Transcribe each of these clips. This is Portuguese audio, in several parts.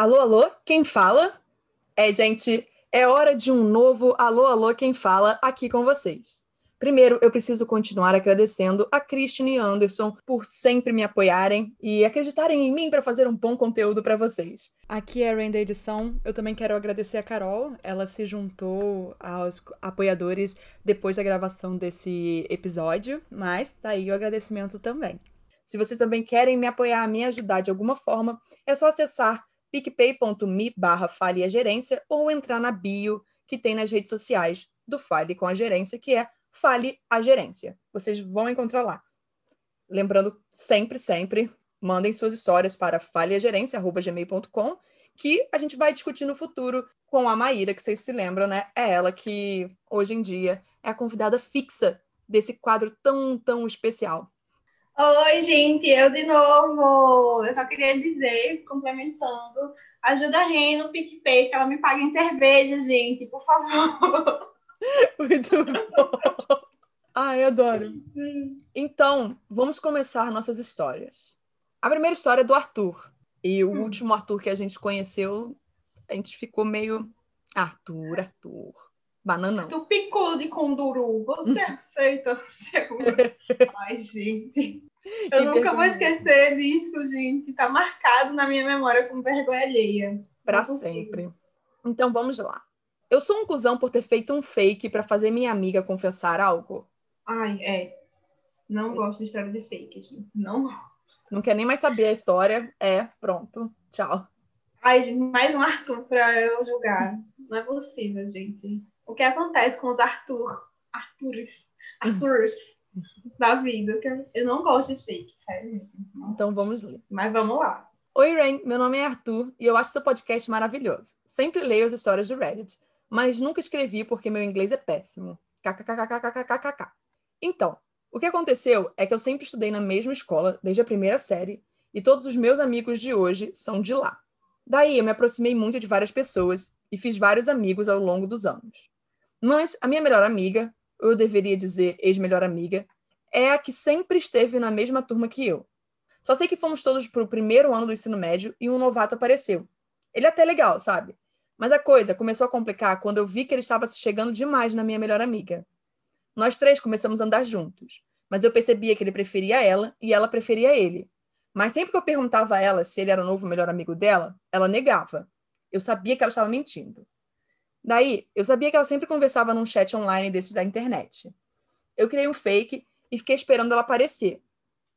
Alô, alô, quem fala? É, gente, é hora de um novo Alô, alô, quem fala aqui com vocês. Primeiro, eu preciso continuar agradecendo a Christine e Anderson por sempre me apoiarem e acreditarem em mim para fazer um bom conteúdo para vocês. Aqui é a Rain da edição. Eu também quero agradecer a Carol. Ela se juntou aos apoiadores depois da gravação desse episódio, mas tá aí o agradecimento também. Se vocês também querem me apoiar, me ajudar de alguma forma, é só acessar picpay.me barra Fale a Gerência ou entrar na bio que tem nas redes sociais do Fale com a Gerência, que é Fale a Gerência. Vocês vão encontrar lá. Lembrando, sempre, sempre, mandem suas histórias para faleagerência.gmail.com que a gente vai discutir no futuro com a Maíra, que vocês se lembram, né? É ela que, hoje em dia, é a convidada fixa desse quadro tão, tão especial. Oi, gente, eu de novo. Eu só queria dizer, complementando, ajuda a Ren no PicPay, que ela me paga em cerveja, gente, por favor. Muito bom. Ai, adoro. Então, vamos começar nossas histórias. A primeira história é do Arthur. E o hum. último Arthur que a gente conheceu, a gente ficou meio. Arthur, Arthur. Bananão. Tu picou de conduru. Você aceita? Ai, gente. Eu nunca vergonha. vou esquecer disso, gente. Tá marcado na minha memória como vergonha alheia. Pra sempre. Então vamos lá. Eu sou um cuzão por ter feito um fake para fazer minha amiga confessar algo? Ai, é. Não gosto de história de fake, gente. Não gosto. Não quer nem mais saber a história. É, pronto. Tchau. Ai, gente, mais um Arthur pra eu julgar. Não é possível, gente. O que acontece com os Arthur? Arthurs. Arthurs da vida. Eu não gosto de fake, sério. Então vamos ler. Mas vamos lá. Oi, Rain. Meu nome é Arthur e eu acho seu podcast maravilhoso. Sempre leio as histórias do Reddit, mas nunca escrevi porque meu inglês é péssimo. KKKKKKKKK. Então, o que aconteceu é que eu sempre estudei na mesma escola, desde a primeira série, e todos os meus amigos de hoje são de lá. Daí eu me aproximei muito de várias pessoas e fiz vários amigos ao longo dos anos. Mas a minha melhor amiga, ou eu deveria dizer ex-melhor amiga, é a que sempre esteve na mesma turma que eu. Só sei que fomos todos para o primeiro ano do ensino médio e um novato apareceu. Ele é até legal, sabe? Mas a coisa começou a complicar quando eu vi que ele estava se chegando demais na minha melhor amiga. Nós três começamos a andar juntos, mas eu percebia que ele preferia ela e ela preferia ele. Mas sempre que eu perguntava a ela se ele era o novo melhor amigo dela, ela negava. Eu sabia que ela estava mentindo. Daí, eu sabia que ela sempre conversava num chat online desses da internet. Eu criei um fake e fiquei esperando ela aparecer.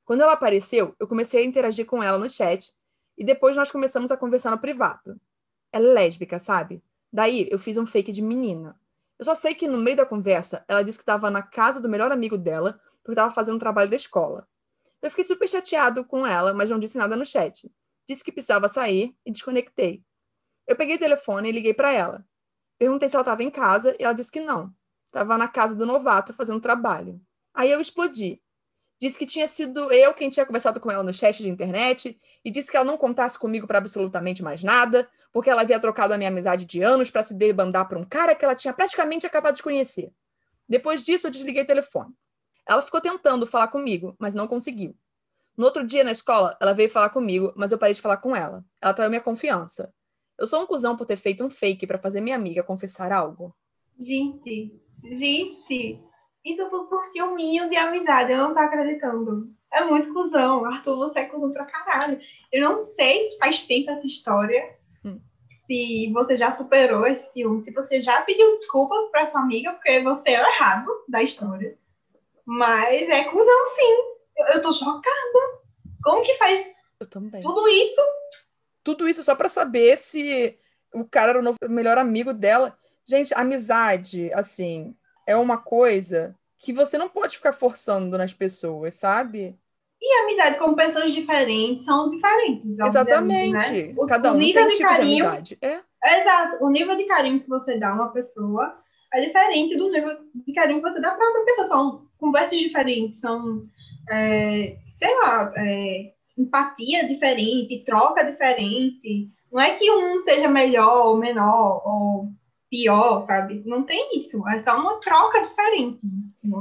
Quando ela apareceu, eu comecei a interagir com ela no chat e depois nós começamos a conversar no privado. Ela é lésbica, sabe? Daí eu fiz um fake de menina. Eu só sei que no meio da conversa ela disse que estava na casa do melhor amigo dela porque estava fazendo um trabalho da escola. Eu fiquei super chateado com ela, mas não disse nada no chat. Disse que precisava sair e desconectei. Eu peguei o telefone e liguei para ela. Perguntei se ela estava em casa e ela disse que não. Estava na casa do novato fazendo trabalho. Aí eu explodi. Disse que tinha sido eu quem tinha conversado com ela no chat de internet e disse que ela não contasse comigo para absolutamente mais nada, porque ela havia trocado a minha amizade de anos para se debandar para um cara que ela tinha praticamente acabado de conhecer. Depois disso, eu desliguei o telefone. Ela ficou tentando falar comigo, mas não conseguiu. No outro dia na escola, ela veio falar comigo, mas eu parei de falar com ela. Ela traiu minha confiança. Eu sou um cuzão por ter feito um fake para fazer minha amiga confessar algo. Gente, gente, isso tudo por ciúminho de amizade, eu não tô acreditando. É muito cuzão. Arthur, você é cuzão pra caralho. Eu não sei se faz tempo essa história. Hum. Se você já superou esse ciúme, se você já pediu desculpas pra sua amiga, porque você é o errado da história. Mas é cuzão, sim. Eu, eu tô chocada. Como que faz tudo isso tudo isso só para saber se o cara era o novo, melhor amigo dela. Gente, amizade, assim, é uma coisa que você não pode ficar forçando nas pessoas, sabe? E amizade com pessoas diferentes são diferentes. Exatamente. Né? O, Cada um o nível tem de tipo carinho, de amizade. É. é. Exato. O nível de carinho que você dá a uma pessoa é diferente do nível de carinho que você dá para outra pessoa. São conversas diferentes, são, é, sei lá, é, empatia diferente, troca diferente. Não é que um seja melhor ou menor ou pior, sabe? Não tem isso. É só uma troca diferente.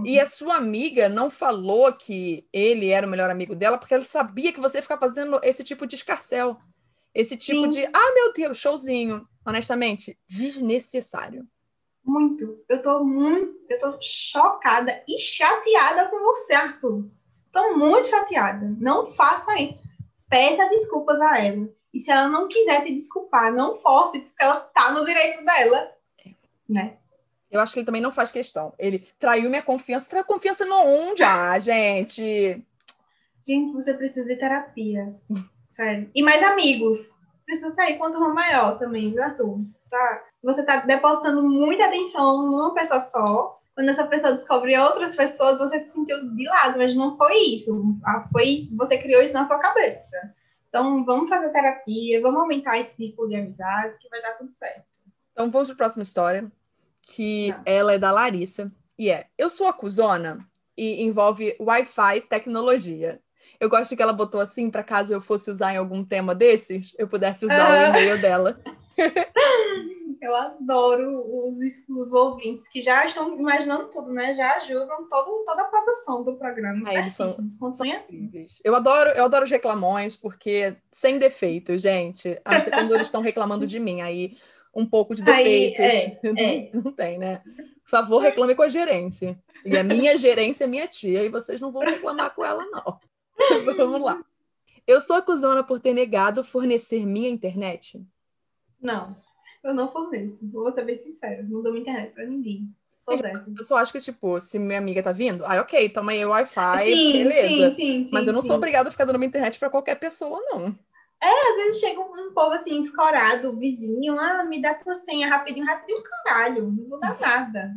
E a sua amiga não falou que ele era o melhor amigo dela porque ela sabia que você ficava fazendo esse tipo de escarcel. Esse tipo Sim. de, ah, meu Deus, showzinho. Honestamente, desnecessário. Muito. Eu tô muito, eu tô chocada e chateada com você, Arthur. Tô muito chateada. Não faça isso. Peça desculpas a ela. E se ela não quiser te desculpar, não force, porque ela tá no direito dela. Né? Eu acho que ele também não faz questão. Ele traiu minha confiança. Traiu confiança no onde? Ah, gente. Gente, você precisa de terapia. Sério. E mais amigos. Precisa sair com uma maior também, viu, Arthur? Tá? Você tá depositando muita atenção numa pessoa só. Quando essa pessoa descobre outras pessoas, você se sentiu de lado, mas não foi isso. Ah, Foi, você criou isso na sua cabeça. Então, vamos fazer terapia, vamos aumentar esse ciclo de amizades, que vai dar tudo certo. Então vamos para a próxima história, que Tá. ela é da Larissa. E é, eu sou a cuzona e envolve Wi-Fi tecnologia. Eu gosto que ela botou assim, para caso eu fosse usar em algum tema desses, eu pudesse usar o Ah. e-mail dela. Eu adoro os, os ouvintes que já estão imaginando tudo, né? Já ajudam todo, toda a produção do programa. Ah, eles são-. Incríveis. Eu adoro, eu adoro os reclamões, porque sem defeitos, gente. A não ser quando eles estão reclamando de mim. Aí, um pouco de Aí, defeitos. é, é. Não tem, né? Por favor, reclame com a gerência. E a minha gerência é minha tia, e vocês não vão reclamar com ela, não. Vamos lá. Eu sou acusada por ter negado fornecer minha internet. Não, eu não forneço. Vou ser bem sincera. Não dou minha internet pra ninguém. Sou. Eu só acho que, tipo, se minha amiga tá vindo, aí ok, toma aí o Wi-Fi, sim, beleza. sim, sim, sim. Mas eu não sim. sou obrigada a ficar dando minha internet pra qualquer pessoa, não. Às vezes chega um, povo assim, escorado, vizinho, ah, me dá tua senha rapidinho, rapidinho, caralho, não vou dar nada.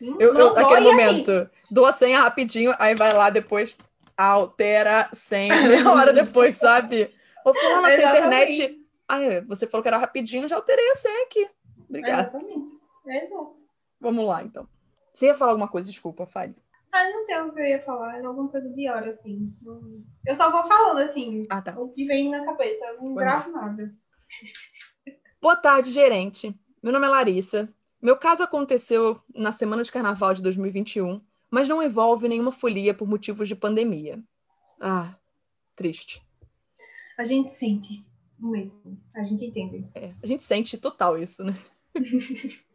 Não- Eu, eu, dou, aquele e aí? momento, dou a senha rapidinho, aí vai lá depois, altera a senha, meia hora depois, sabe? Ou falar nossa internet. Ai, você falou que era rapidinho, já alterei a senha aqui. Obrigada. Exatamente. Exato. Vamos lá, então. Você ia falar alguma coisa? Desculpa, fale. Ah, não sei o que eu ia falar, era alguma coisa de hora, assim. Eu só vou falando, assim, Ah, tá. o que vem na cabeça, eu não Foi gravo nada. Boa tarde, gerente. Meu nome é Larissa. Meu caso aconteceu na semana de carnaval de 2021, mas não envolve nenhuma folia por motivos de pandemia. Ah, triste. A gente sente mesmo, a gente entende. É, a gente sente total isso, né?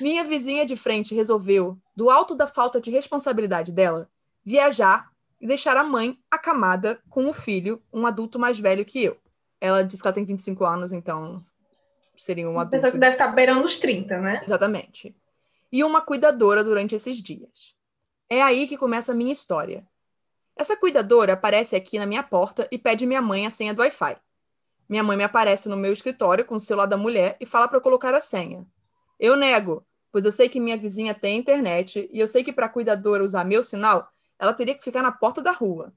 Minha vizinha de frente resolveu, do alto da falta de responsabilidade dela, viajar e deixar a mãe acamada com o filho, um adulto mais velho que eu. Ela disse que ela tem 25 anos, então seria um Uma adulto. pessoa que deve estar beirando os 30, né? Exatamente. E uma cuidadora durante esses dias. É aí que começa a minha história. Essa cuidadora aparece aqui na minha porta e pede minha mãe a senha do Wi-Fi. Minha mãe me aparece no meu escritório com o celular da mulher e fala para colocar a senha. Eu nego, pois eu sei que minha vizinha tem internet e eu sei que para a cuidadora usar meu sinal, ela teria que ficar na porta da rua.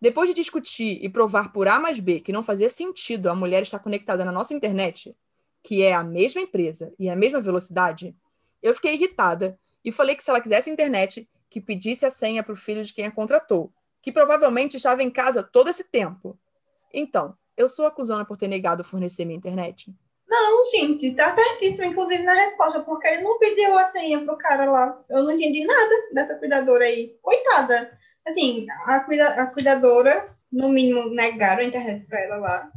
Depois de discutir e provar por A mais B que não fazia sentido a mulher estar conectada na nossa internet, que é a mesma empresa e a mesma velocidade, eu fiquei irritada e falei que se ela quisesse internet, que pedisse a senha para o filho de quem a contratou, que provavelmente estava em casa todo esse tempo. Então, eu sou acusada por ter negado fornecer minha internet? Não, gente, tá certíssimo, inclusive na resposta, porque ele não pediu a senha pro cara lá. Eu não entendi nada dessa cuidadora aí. Coitada. Assim, a, cuida, a cuidadora, no mínimo, negaram a internet pra ela lá.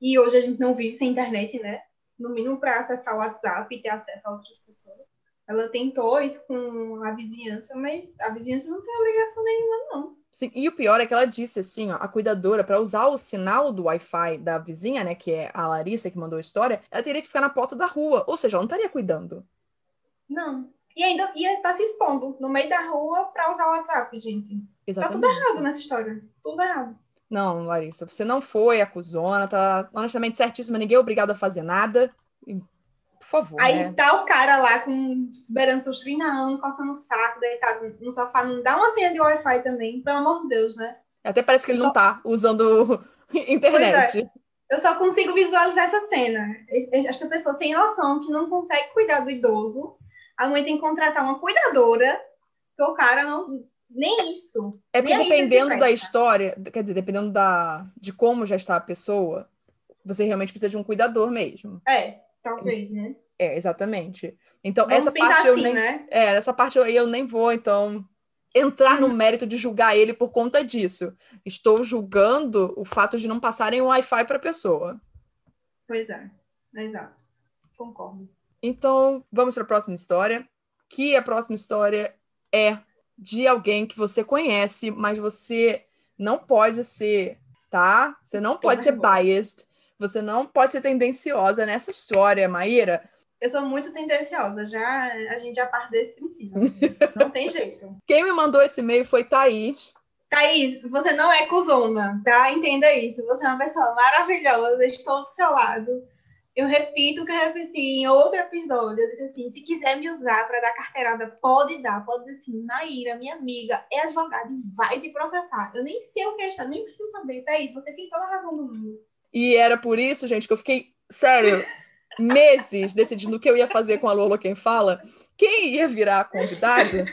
E hoje a gente não vive sem internet, né? No mínimo para acessar o WhatsApp e ter acesso a outras pessoas. Ela tentou isso com a vizinhança, mas a vizinhança não tem obrigação nenhuma, não. Sim, e o pior é que ela disse assim, ó, a cuidadora, para usar o sinal do Wi-Fi da vizinha, né, que é a Larissa que mandou a história, ela teria que ficar na porta da rua, ou seja, ela não estaria cuidando. Não. E ainda ia estar se expondo no meio da rua para usar o WhatsApp, gente. Tá Exatamente. tudo errado nessa história. Tudo errado. Não, Larissa, você não foi acusona, tá honestamente certíssima, ninguém é obrigado a fazer nada. Por favor, Aí né? tá o cara lá com beirando seus 30 anos, coçando o saco, deitado no sofá, não dá uma senha de Wi-Fi também, pelo amor de Deus, né? Até parece que ele não tá usando internet. Eu só consigo visualizar essa cena. Esta pessoa sem noção que não consegue cuidar do idoso, a mãe tem que contratar uma cuidadora, que o cara não. Nem isso. É porque dependendo da história, quer dizer, dependendo da, de como já está a pessoa, você realmente precisa de um cuidador mesmo. É, talvez, né? É, exatamente. Então, Vamos essa parte eu assim, nem. né? É, essa parte aí eu nem vou, então, entrar no Uhum. mérito de julgar ele por conta disso. Estou julgando o fato de não passarem o Wi-Fi para a pessoa. Pois é, exato. Concordo. Então, vamos para a próxima história. Que a próxima história é de alguém que você conhece, mas você não pode ser, tá? Você não pode ser biased. Você não pode ser tendenciosa nessa história, Maíra. Eu sou muito tendenciosa, já a gente já parte desse princípio. não tem jeito. Quem me mandou esse e-mail foi Thaís. Thaís, você não é cuzona, tá? Entenda isso. Você é uma pessoa maravilhosa, estou do seu lado. Eu repito o que eu repeti em outro episódio. Eu disse assim: se quiser me usar para dar carteirada, pode dar. Pode dizer assim: Naira, minha amiga, é advogada e vai te processar. Eu nem sei o que é está, nem preciso saber. Thaís, você tem toda a razão do mundo. E era por isso, gente, que eu fiquei, sério, meses decidindo o que eu ia fazer com a Lola Quem Fala, quem ia virar convidada,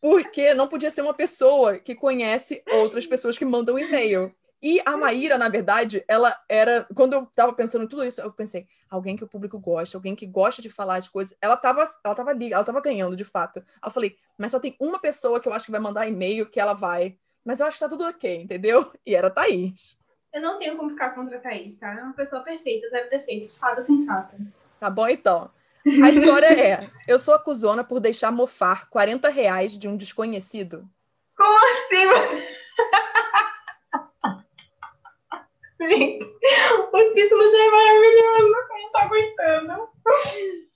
porque não podia ser uma pessoa que conhece outras pessoas que mandam e-mail. E a Maíra, na verdade, ela era. Quando eu estava pensando em tudo isso, eu pensei, alguém que o público gosta, alguém que gosta de falar as coisas. Ela estava ela tava ali, ela estava ganhando, de fato. Eu falei, mas só tem uma pessoa que eu acho que vai mandar e-mail que ela vai. Mas eu acho que tá tudo ok, entendeu? E era a Thaís. Eu não tenho como ficar contra a Thaís, tá? É uma pessoa perfeita, zero defeitos, fada sensata. Tá bom, então. A história é: eu sou acusona por deixar mofar 40 reais de um desconhecido. Como assim? Gente, o título já é maravilhoso, eu não tô aguentando.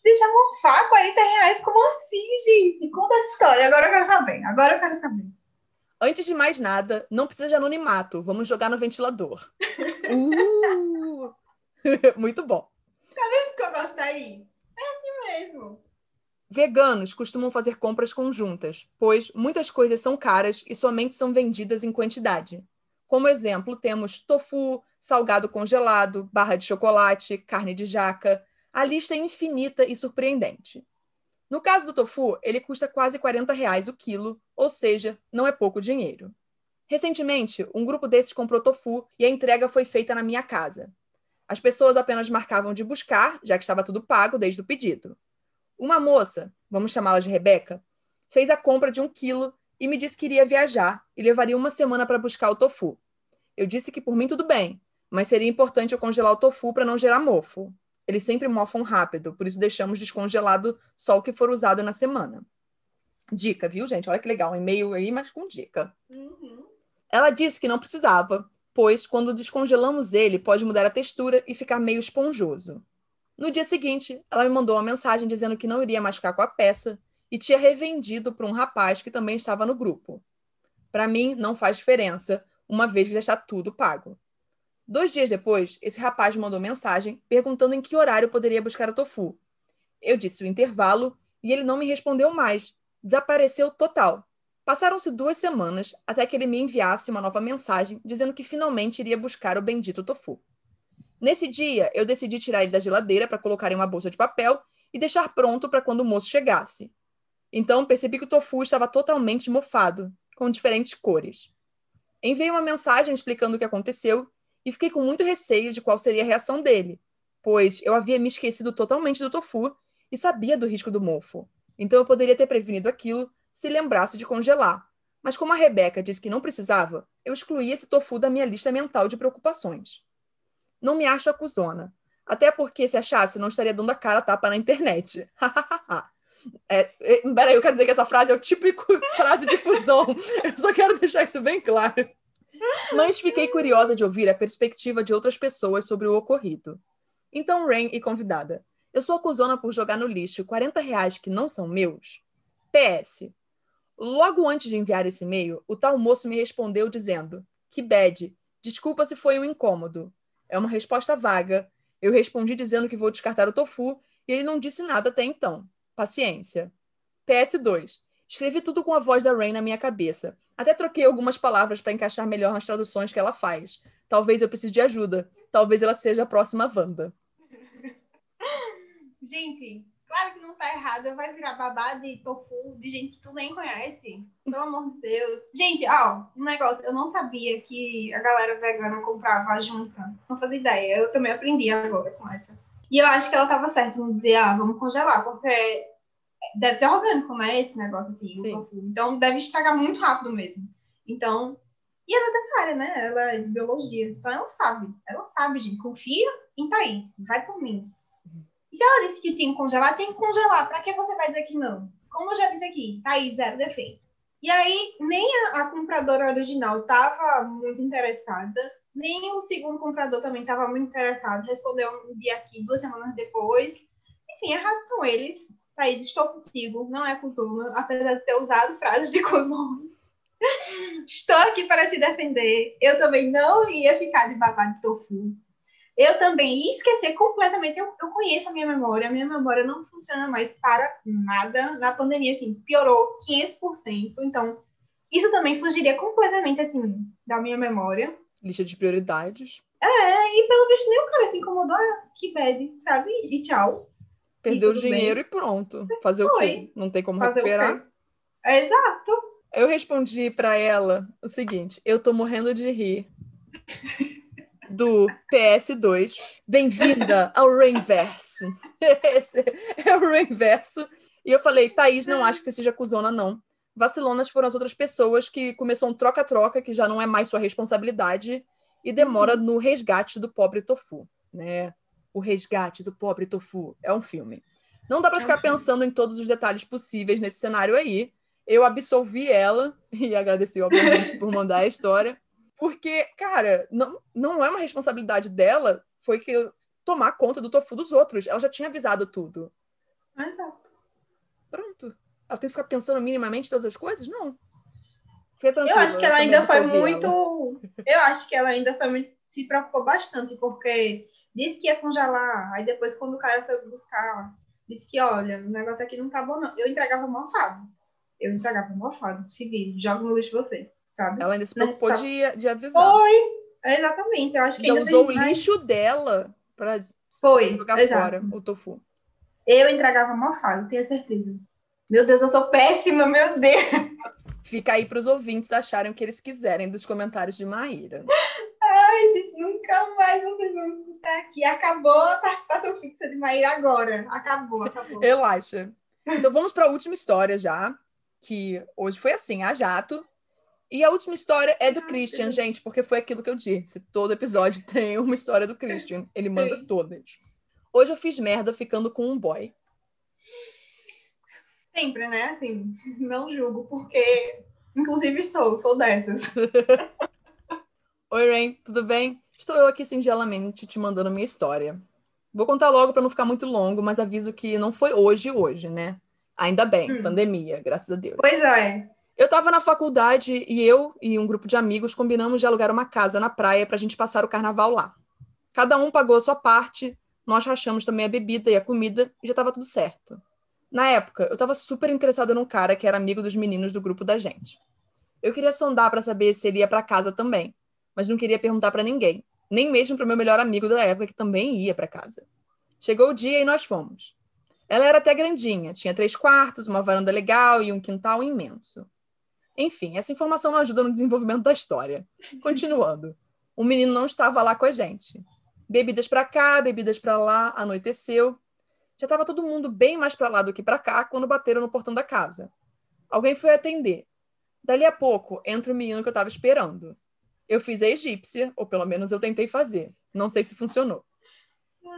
Deixa mofar 40 reais? Como assim, gente? Conta essa história, agora eu quero saber. Agora eu quero saber. Antes de mais nada, não precisa de anonimato. Vamos jogar no ventilador. Uh! Muito bom. Tá vendo que eu gosto daí? É assim mesmo. Veganos costumam fazer compras conjuntas, pois muitas coisas são caras e somente são vendidas em quantidade. Como exemplo, temos tofu, salgado congelado, barra de chocolate, carne de jaca. A lista é infinita e surpreendente. No caso do tofu, ele custa quase 40 reais o quilo, ou seja, não é pouco dinheiro. Recentemente, um grupo desses comprou tofu e a entrega foi feita na minha casa. As pessoas apenas marcavam de buscar, já que estava tudo pago desde o pedido. Uma moça, vamos chamá-la de Rebeca, fez a compra de um quilo e me disse que iria viajar e levaria uma semana para buscar o tofu. Eu disse que por mim tudo bem, mas seria importante eu congelar o tofu para não gerar mofo. Eles sempre mofam rápido, por isso deixamos descongelado só o que for usado na semana. Dica, viu, gente? Olha que legal, um e-mail aí, mas com dica. Uhum. Ela disse que não precisava, pois quando descongelamos ele, pode mudar a textura e ficar meio esponjoso. No dia seguinte, ela me mandou uma mensagem dizendo que não iria mais ficar com a peça e tinha revendido para um rapaz que também estava no grupo. Para mim, não faz diferença, uma vez que já está tudo pago. Dois dias depois, esse rapaz mandou mensagem perguntando em que horário eu poderia buscar o tofu. Eu disse o intervalo e ele não me respondeu mais. Desapareceu total. Passaram-se duas semanas até que ele me enviasse uma nova mensagem dizendo que finalmente iria buscar o bendito tofu. Nesse dia, eu decidi tirar ele da geladeira para colocar em uma bolsa de papel e deixar pronto para quando o moço chegasse. Então percebi que o tofu estava totalmente mofado, com diferentes cores. Enviei uma mensagem explicando o que aconteceu e fiquei com muito receio de qual seria a reação dele, pois eu havia me esquecido totalmente do tofu e sabia do risco do mofo. Então eu poderia ter prevenido aquilo se lembrasse de congelar. Mas como a Rebeca disse que não precisava, eu excluí esse tofu da minha lista mental de preocupações. Não me acho acusona. Até porque, se achasse, não estaria dando a cara tapa na internet. é, é, peraí, eu quero dizer que essa frase é o típico frase de cuzão. Eu só quero deixar isso bem claro. Mas fiquei curiosa de ouvir a perspectiva de outras pessoas sobre o ocorrido. Então, Rain e convidada, eu sou acusona por jogar no lixo 40 reais que não são meus? PS. Logo antes de enviar esse e-mail, o tal moço me respondeu dizendo: Que bad, desculpa se foi um incômodo. É uma resposta vaga. Eu respondi dizendo que vou descartar o tofu e ele não disse nada até então. Paciência. PS2. Escrevi tudo com a voz da Rain na minha cabeça. Até troquei algumas palavras para encaixar melhor nas traduções que ela faz. Talvez eu precise de ajuda. Talvez ela seja a próxima Wanda. Gente, claro que não tá errado. Vai virar babá de tofu de gente que tu nem conhece. Pelo amor de Deus. Gente, ó, um negócio. Eu não sabia que a galera vegana comprava a junta. Não fazia ideia. Eu também aprendi agora com essa. E eu acho que ela tava certa em dizer, ah, vamos congelar, porque deve ser orgânico, né? Esse negócio assim, Então deve estragar muito rápido mesmo. Então, E ela é dessa área, né? Ela é de biologia. Então ela sabe. Ela sabe, gente. Confia em Thaís. Vai por mim. E se ela disse que tinha que congelar, tem que congelar. Pra que você vai dizer que não? Como eu já disse aqui, Thaís, zero defeito. E aí, nem a, a compradora original estava muito interessada, nem o segundo comprador também estava muito interessado. Respondeu um dia aqui, duas semanas depois. Enfim, errados são eles. Thaís, estou contigo. Não é cuzona, apesar de ter usado frases de cuzona. Estou aqui para te defender. Eu também não ia ficar de babado de tofu. Eu também ia esquecer completamente. Eu, eu conheço a minha memória. A minha memória não funciona mais para nada. Na pandemia, assim, piorou 500%. Então, isso também fugiria completamente, assim, da minha memória. Lista de prioridades. É, e pelo visto nem o cara se incomodou. Ah, que bad, sabe? E tchau. Perdeu o dinheiro bem. e pronto. Fazer Foi. o quê? Não tem como Fazer recuperar. É, exato. Eu respondi para ela o seguinte: eu tô morrendo de rir do PS2. Bem-vinda ao Rainverso. Esse é o Rainverso. E eu falei, Thaís, não acho que você seja cuzona, não. Vacilonas foram as outras pessoas que começou um troca-troca, que já não é mais sua responsabilidade, e demora no resgate do pobre tofu, né? O resgate do pobre tofu é um filme. Não dá para ficar pensando em todos os detalhes possíveis nesse cenário aí, eu absolvi ela e agradeci, obviamente, por mandar a história. Porque, cara, não, não é uma responsabilidade dela, foi que tomar conta do tofu dos outros. Ela já tinha avisado tudo. Exato. Pronto. Ela tem que ficar pensando minimamente todas as coisas? Não. Eu acho que ela ainda foi muito. Ela. Eu acho que ela ainda foi muito. Se preocupou bastante, porque disse que ia congelar. Aí depois, quando o cara foi buscar, disse que, olha, o negócio aqui não tá bom, não. Eu entregava mofado eu entregava mofado, se vir, joga no lixo você, sabe? Ela ainda se preocupou de, de avisar. Foi, exatamente. Eu acho que ainda usou o lixo dela para Foi, jogar exato. fora o tofu. Eu entregava mofado, tenho certeza. Meu Deus, eu sou péssima, meu Deus. Fica aí para os ouvintes acharem o que eles quiserem dos comentários de Maíra. Ai, gente, nunca mais vocês vão escutar aqui. Acabou a participação fixa de Maíra agora. Acabou, acabou. Relaxa. Então vamos para a última história já que hoje foi assim, a jato. E a última história é do Christian, gente, porque foi aquilo que eu disse. Todo episódio tem uma história do Christian. Ele manda todas. Hoje eu fiz merda ficando com um boy. Sempre, né? Assim, não julgo, porque inclusive sou, sou dessas. Oi, Rain, tudo bem? Estou eu aqui singelamente te mandando minha história. Vou contar logo para não ficar muito longo, mas aviso que não foi hoje hoje, né? Ainda bem, hum. pandemia, graças a Deus. Pois é. Eu estava na faculdade e eu e um grupo de amigos combinamos de alugar uma casa na praia para a gente passar o carnaval lá. Cada um pagou a sua parte, nós rachamos também a bebida e a comida e já estava tudo certo. Na época, eu estava super interessada num cara que era amigo dos meninos do grupo da gente. Eu queria sondar para saber se ele ia para casa também, mas não queria perguntar para ninguém, nem mesmo para meu melhor amigo da época que também ia para casa. Chegou o dia e nós fomos. Ela era até grandinha, tinha três quartos, uma varanda legal e um quintal imenso. Enfim, essa informação não ajuda no desenvolvimento da história. Continuando. O menino não estava lá com a gente. Bebidas para cá, bebidas para lá, anoiteceu. Já estava todo mundo bem mais para lá do que para cá quando bateram no portão da casa. Alguém foi atender. Dali a pouco, entra o menino que eu estava esperando. Eu fiz a egípcia, ou pelo menos eu tentei fazer. Não sei se funcionou.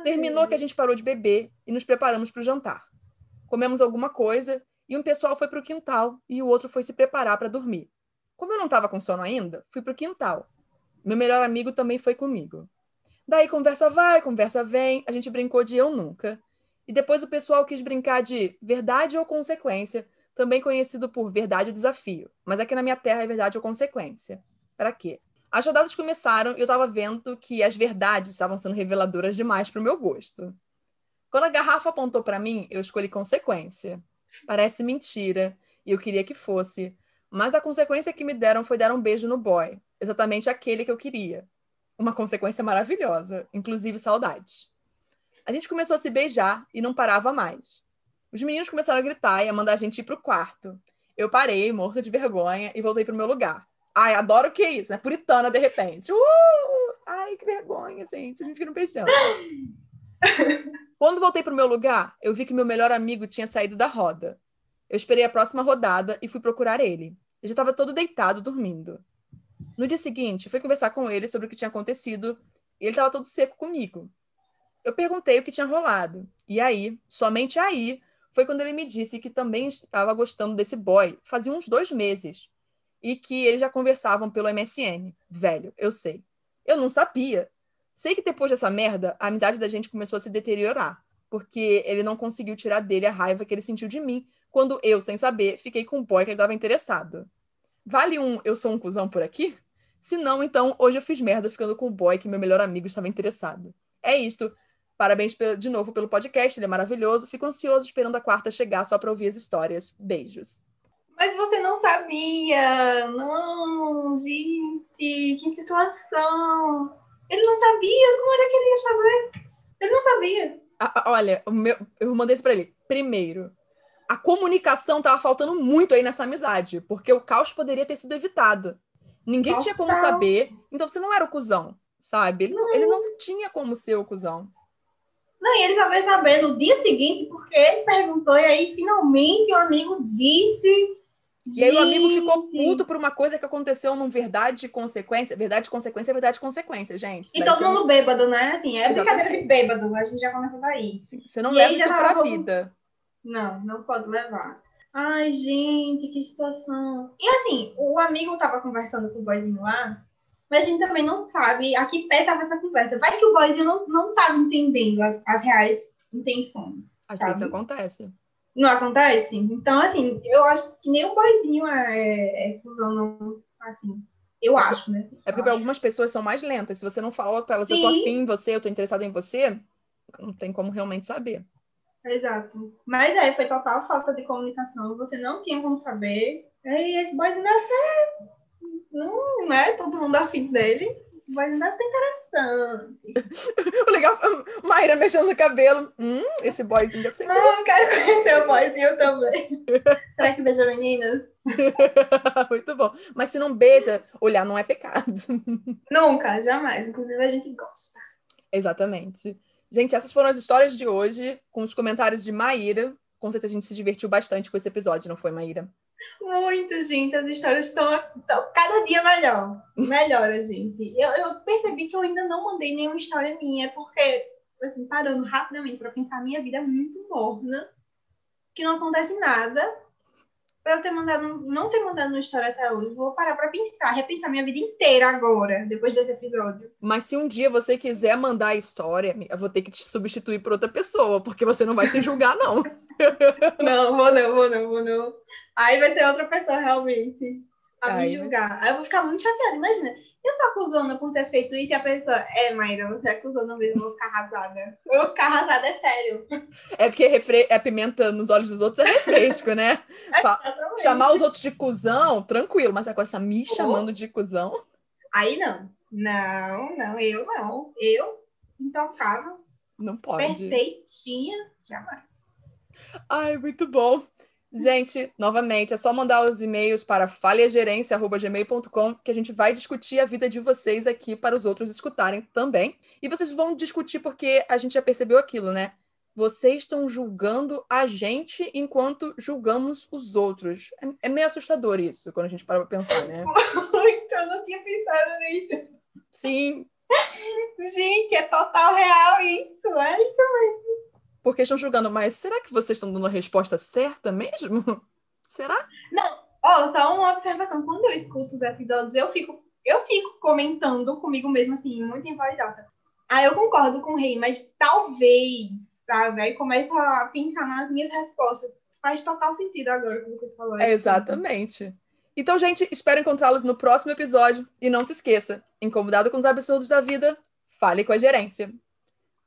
Terminou que a gente parou de beber e nos preparamos para o jantar. Comemos alguma coisa e um pessoal foi para o quintal e o outro foi se preparar para dormir. Como eu não estava com sono ainda, fui para o quintal. Meu melhor amigo também foi comigo. Daí conversa vai, conversa vem, a gente brincou de eu nunca. E depois o pessoal quis brincar de verdade ou consequência, também conhecido por verdade ou desafio. Mas aqui na minha terra é verdade ou consequência. Para quê? As rodadas começaram e eu estava vendo que as verdades estavam sendo reveladoras demais para o meu gosto. Quando a garrafa apontou para mim, eu escolhi consequência. Parece mentira, e eu queria que fosse, mas a consequência que me deram foi dar um beijo no boy, exatamente aquele que eu queria. Uma consequência maravilhosa, inclusive saudades. A gente começou a se beijar e não parava mais. Os meninos começaram a gritar e a mandar a gente ir para o quarto. Eu parei, morta de vergonha, e voltei para o meu lugar. Ai, adoro o que é isso, né? Puritana, de repente. Uh! Ai, que vergonha, gente. Vocês me ficaram pensando. Quando voltei para o meu lugar, eu vi que meu melhor amigo tinha saído da roda. Eu esperei a próxima rodada e fui procurar ele. Ele já estava todo deitado, dormindo. No dia seguinte, fui conversar com ele sobre o que tinha acontecido e ele estava todo seco comigo. Eu perguntei o que tinha rolado. E aí, somente aí, foi quando ele me disse que também estava gostando desse boy fazia uns dois meses. E que eles já conversavam pelo MSN. Velho, eu sei. Eu não sabia. Sei que depois dessa merda, a amizade da gente começou a se deteriorar. Porque ele não conseguiu tirar dele a raiva que ele sentiu de mim quando eu, sem saber, fiquei com um boy que ele estava interessado. Vale um eu sou um cuzão por aqui? Se não, então hoje eu fiz merda ficando com o boy que meu melhor amigo estava interessado. É isto. Parabéns de novo pelo podcast, ele é maravilhoso. Fico ansioso esperando a quarta chegar só para ouvir as histórias. Beijos. Mas você não sabia! Não, gente, que situação! Ele não sabia como era que ele ia fazer. Ele não sabia. Ah, olha, meu, eu mandei isso para ele. Primeiro, a comunicação tava faltando muito aí nessa amizade, porque o caos poderia ter sido evitado. Ninguém Total. tinha como saber, então você não era o cuzão, sabe? Ele não, ele não tinha como ser o cuzão. Não, e ele só veio saber no dia seguinte, porque ele perguntou, e aí finalmente o amigo disse. E aí o amigo ficou puto por uma coisa que aconteceu num verdade e consequência. Verdade e consequência é verdade e consequência, gente. E todo mundo bêbado, né? Assim, é Exatamente. brincadeira de bêbado, a gente já começou daí. Você não e leva isso pra tava... vida. Não, não pode levar. Ai, gente, que situação. E assim, o amigo tava conversando com o boyzinho lá, mas a gente também não sabe a que pé tava essa conversa. Vai que o boyzinho não, não tava entendendo as, as reais intenções. Às sabe? vezes acontece. Não acontece? Então, assim, eu acho que nem o boyzinho é, é, é cuzão, não. Assim, eu acho, né? É porque para algumas pessoas são mais lentas. Se você não fala para elas, Sim. eu tô afim em você, eu tô interessada em você, não tem como realmente saber. Exato. Mas aí foi total falta de comunicação. Você não tinha como saber. E esse boyzinho deve ser Hum, né? Todo mundo afim dele. Mas deve ser interessante. o legal foi Mayra mexendo no cabelo. Hum, esse boyzinho deve ser interessante. Não, quero conhecer o boyzinho também. Será que beija meninas? Muito bom. Mas se não beija, olhar não é pecado. Nunca, jamais. Inclusive, a gente gosta. Exatamente. Gente, essas foram as histórias de hoje, com os comentários de Maíra. Com certeza a gente se divertiu bastante com esse episódio, não foi, Maíra? Muito, gente. As histórias estão, cada dia melhor. Melhor, gente. Eu, eu, percebi que eu ainda não mandei nenhuma história minha, porque, assim, parando rapidamente para pensar, minha vida é muito morna, que não acontece nada. Para eu ter mandado, não ter mandado uma história até hoje, vou parar para pensar, repensar minha vida inteira agora, depois desse episódio. Mas se um dia você quiser mandar a história, eu vou ter que te substituir por outra pessoa, porque você não vai se julgar, não. não, vou não, vou não, vou não. Aí vai ser outra pessoa realmente a Ai, me julgar. Aí eu vou ficar muito chateada. Imagina, eu sou acusona por ter feito isso e a pessoa, é, Mayra, você é acusona mesmo, eu vou ficar arrasada. Eu vou ficar arrasada, é sério. É porque refre... é pimenta nos olhos dos outros é refresco, né? É, Chamar os outros de cuzão, tranquilo, mas agora está me chamando de cuzão. Aí não. Não, não, eu não. Eu, intocável. Não pode. Perfeitinha, jamais. Ai, muito bom. Gente, novamente, é só mandar os e-mails para falhagerência.gmail.com que a gente vai discutir a vida de vocês aqui para os outros escutarem também. E vocês vão discutir porque a gente já percebeu aquilo, né? Vocês estão julgando a gente enquanto julgamos os outros. É, é meio assustador isso, quando a gente para pra pensar, né? Muito, eu não tinha pensado nisso. Sim. gente, é total real isso. É isso mesmo porque estão julgando, mas será que vocês estão dando a resposta certa mesmo? será? Não, ó, oh, só uma observação. Quando eu escuto os episódios, eu fico, eu fico comentando comigo mesmo, assim, muito em voz alta. Ah, eu concordo com o rei, mas talvez, sabe? Aí começa a pensar nas minhas respostas. Faz total sentido agora o que você falou. É, exatamente. Então, gente, espero encontrá-los no próximo episódio. E não se esqueça, incomodado com os absurdos da vida, fale com a gerência.